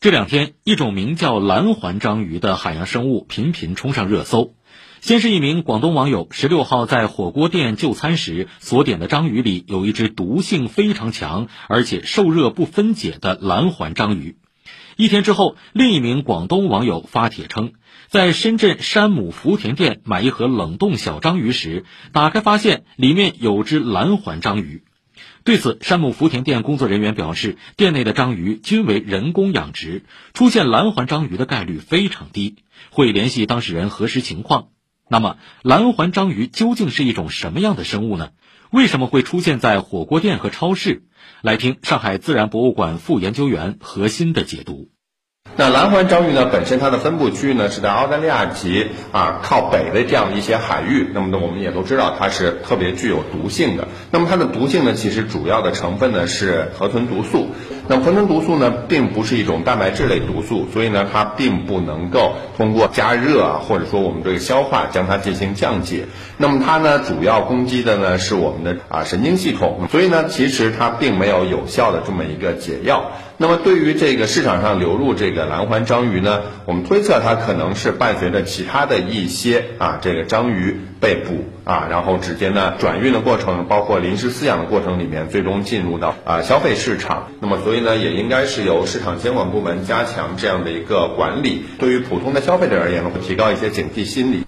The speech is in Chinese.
这两天，一种名叫蓝环章鱼的海洋生物频频冲上热搜。先是一名广东网友十六号在火锅店就餐时所点的章鱼里有一只毒性非常强，而且受热不分解的蓝环章鱼。一天之后，另一名广东网友发帖称，在深圳山姆福田店买一盒冷冻小章鱼时，打开发现里面有只蓝环章鱼。对此，山姆福田店工作人员表示，店内的章鱼均为人工养殖，出现蓝环章鱼的概率非常低，会联系当事人核实情况。那么，蓝环章鱼究竟是一种什么样的生物呢？为什么会出现在火锅店和超市？来听上海自然博物馆副研究员何鑫的解读。那蓝环章鱼呢？本身它的分布区域呢是在澳大利亚及啊靠北的这样的一些海域。那么呢，我们也都知道它是特别具有毒性的。那么它的毒性呢，其实主要的成分呢是河豚毒素。那河豚毒素呢，并不是一种蛋白质类毒素，所以呢，它并不能够通过加热啊，或者说我们这个消化将它进行降解。那么它呢，主要攻击的呢是我们的啊神经系统。所以呢，其实它并没有有效的这么一个解药。那么对于这个市场上流入这个的蓝环章鱼呢，我们推测它可能是伴随着其他的一些啊这个章鱼被捕啊，然后直接呢转运的过程，包括临时饲养的过程里面，最终进入到啊消费市场。那么所以呢，也应该是由市场监管部门加强这样的一个管理，对于普通的消费者而言呢，会提高一些警惕心理。